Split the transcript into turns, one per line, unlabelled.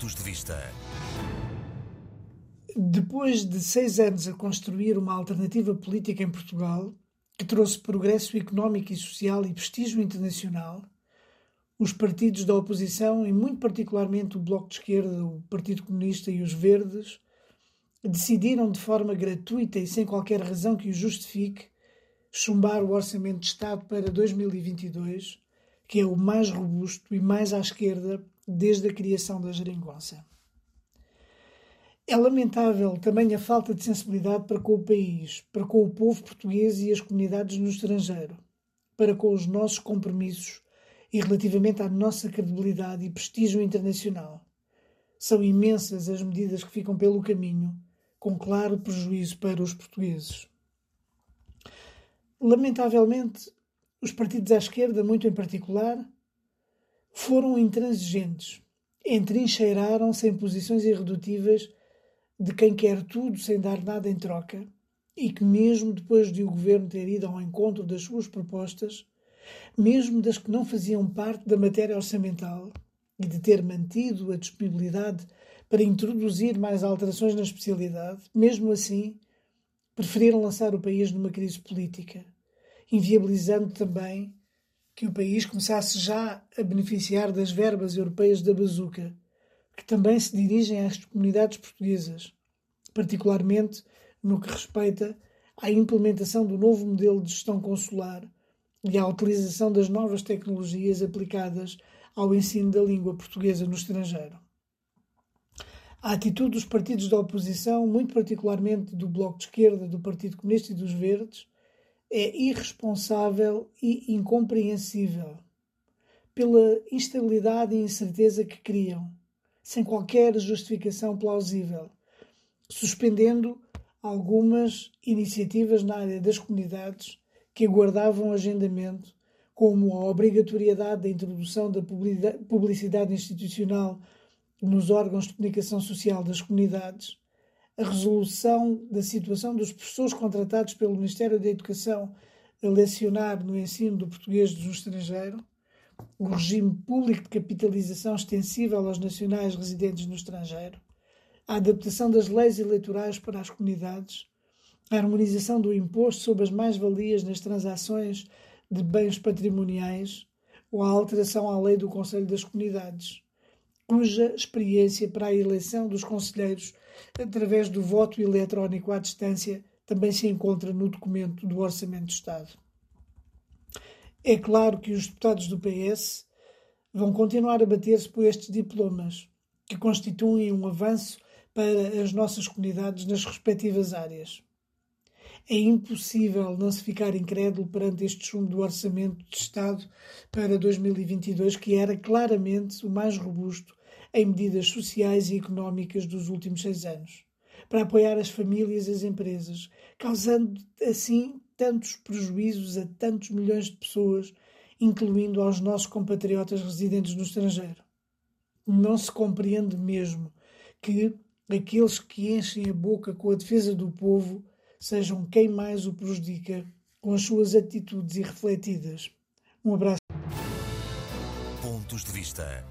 Pontos de Vista.
Depois de seis anos a construir uma alternativa política em Portugal, que trouxe progresso económico e social e prestígio internacional, os partidos da oposição, e muito particularmente o Bloco de Esquerda, o Partido Comunista e os Verdes, decidiram de forma gratuita e sem qualquer razão que o justifique chumbar o Orçamento de Estado para 2022, que é o mais robusto e mais à esquerda desde a criação da geringonça. É lamentável também a falta de sensibilidade para com o país, para com o povo português e as comunidades no estrangeiro, para com os nossos compromissos e relativamente à nossa credibilidade e prestígio internacional. São imensas as medidas que ficam pelo caminho, com claro prejuízo para os portugueses. Lamentavelmente, os partidos à esquerda, muito em particular, foram intransigentes, entrincheiraram-se em posições irredutíveis de quem quer tudo sem dar nada em troca e que, mesmo depois de o governo ter ido ao encontro das suas propostas, mesmo das que não faziam parte da matéria orçamental e de ter mantido a disponibilidade para introduzir mais alterações na especialidade, mesmo assim, preferiram lançar o país numa crise política, inviabilizando também que o país começasse já a beneficiar das verbas europeias da bazuca, que também se dirigem às comunidades portuguesas, particularmente no que respeita à implementação do novo modelo de gestão consular e à utilização das novas tecnologias aplicadas ao ensino da língua portuguesa no estrangeiro. A atitude dos partidos da oposição, muito particularmente do Bloco de Esquerda, do Partido Comunista e dos Verdes, é irresponsável e incompreensível pela instabilidade e incerteza que criam, sem qualquer justificação plausível, suspendendo algumas iniciativas na área das comunidades que aguardavam agendamento, como a obrigatoriedade da introdução da publicidade institucional nos órgãos de comunicação social das comunidades, a resolução da situação dos professores contratados pelo Ministério da Educação a lecionar no ensino do português do estrangeiro, o regime público de capitalização extensível aos nacionais residentes no estrangeiro, a adaptação das leis eleitorais para as comunidades, a harmonização do imposto sobre as mais-valias nas transações de bens patrimoniais ou a alteração à lei do Conselho das Comunidades, cuja experiência para a eleição dos conselheiros através do voto eletrónico à distância, também se encontra no documento do Orçamento do Estado. É claro que os deputados do PS vão continuar a bater-se por estes diplomas, que constituem um avanço para as nossas comunidades nas respectivas áreas. É impossível não se ficar incrédulo perante este chumbo do Orçamento de Estado para 2022, que era claramente o mais robusto em medidas sociais e económicas dos últimos seis anos, para apoiar as famílias e as empresas, causando assim tantos prejuízos a tantos milhões de pessoas, incluindo aos nossos compatriotas residentes no estrangeiro. Não se compreende mesmo que aqueles que enchem a boca com a defesa do povo sejam quem mais o prejudica com as suas atitudes irrefletidas. Um abraço.
Pontos de vista.